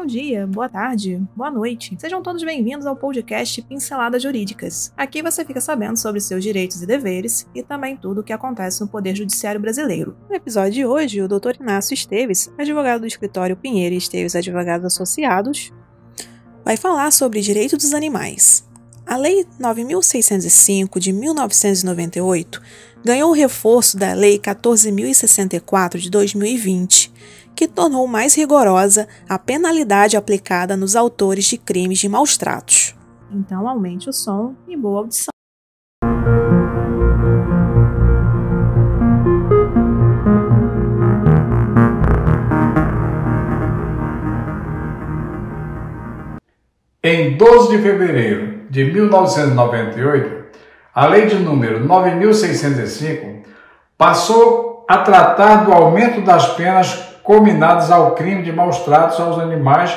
Bom dia, boa tarde, boa noite. Sejam todos bem-vindos ao podcast Pinceladas Jurídicas. Aqui você fica sabendo sobre seus direitos e deveres e também tudo o que acontece no Poder Judiciário Brasileiro. No episódio de hoje, o Dr. Inácio Esteves, advogado do escritório Pinheiro e Esteves Advogados Associados, vai falar sobre direito dos animais. A Lei 9605 de 1998 ganhou o reforço da Lei 14064 de 2020 que tornou mais rigorosa a penalidade aplicada nos autores de crimes de maus tratos. Então aumente o som e boa audição. Em 12 de fevereiro de 1998, a Lei de número 9605 passou a tratar do aumento das penas combinadas ao crime de maus tratos aos animais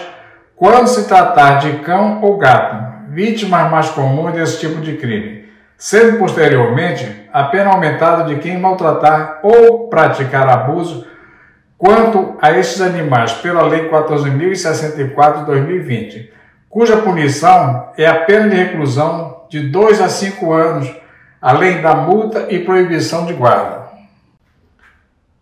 quando se tratar de cão ou gato, vítimas mais comuns desse tipo de crime, sendo posteriormente a pena aumentada de quem maltratar ou praticar abuso quanto a esses animais pela Lei 14.064 de 2020, cuja punição é a pena de reclusão de 2 a 5 anos, além da multa e proibição de guarda.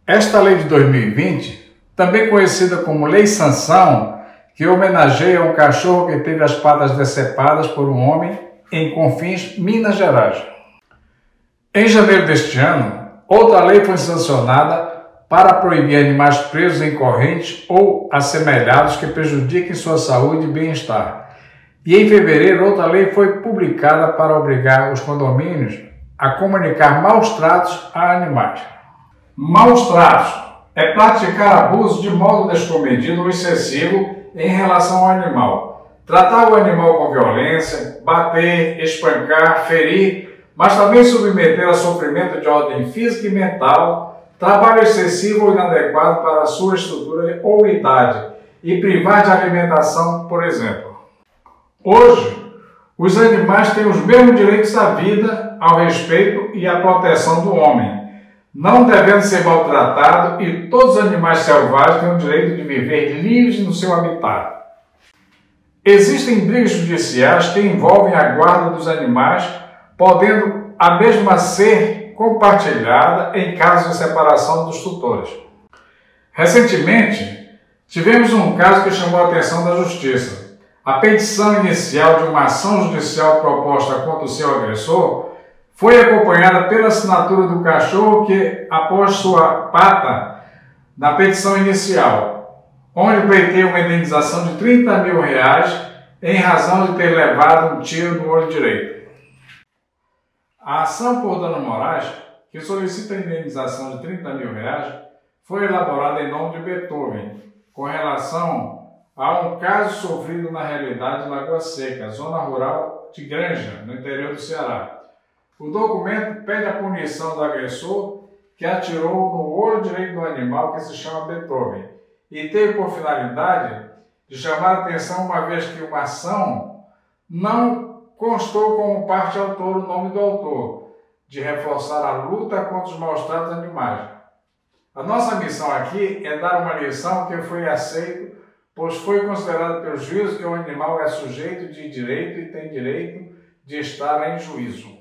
Esta lei de 2020 também conhecida como Lei Sanção, que homenageia um cachorro que teve as patas decepadas por um homem em Confins, Minas Gerais. Em janeiro deste ano, outra lei foi sancionada para proibir animais presos em correntes ou assemelhados que prejudiquem sua saúde e bem-estar. E em fevereiro, outra lei foi publicada para obrigar os condomínios a comunicar maus tratos a animais. Maus tratos é praticar abuso de modo descomedido ou excessivo em relação ao animal. Tratar o animal com violência, bater, espancar, ferir, mas também submeter a sofrimento de ordem física e mental, trabalho excessivo ou inadequado para a sua estrutura ou idade e privar de alimentação, por exemplo. Hoje, os animais têm os mesmos direitos à vida, ao respeito e à proteção do homem não devendo ser maltratado, e todos os animais selvagens têm o direito de viver livres no seu habitat. Existem brigas judiciais que envolvem a guarda dos animais, podendo a mesma ser compartilhada em caso de separação dos tutores. Recentemente, tivemos um caso que chamou a atenção da Justiça. A petição inicial de uma ação judicial proposta contra o seu agressor foi acompanhada pela assinatura do cachorro que, após sua pata, na petição inicial, onde pleiteia uma indenização de 30 mil reais em razão de ter levado um tiro no olho direito. A ação por dano morais, que solicita a indenização de 30 mil reais, foi elaborada em nome de Beethoven, com relação a um caso sofrido na realidade de Lagoa Seca, zona rural de Granja, no interior do Ceará o documento pede a punição do agressor que atirou no olho direito do animal que se chama Beethoven e teve por finalidade de chamar a atenção uma vez que uma ação não constou como parte autor o nome do autor, de reforçar a luta contra os maus tratos animais. A nossa missão aqui é dar uma lição que foi aceito, pois foi considerado pelo juízo que o animal é sujeito de direito e tem direito de estar em juízo.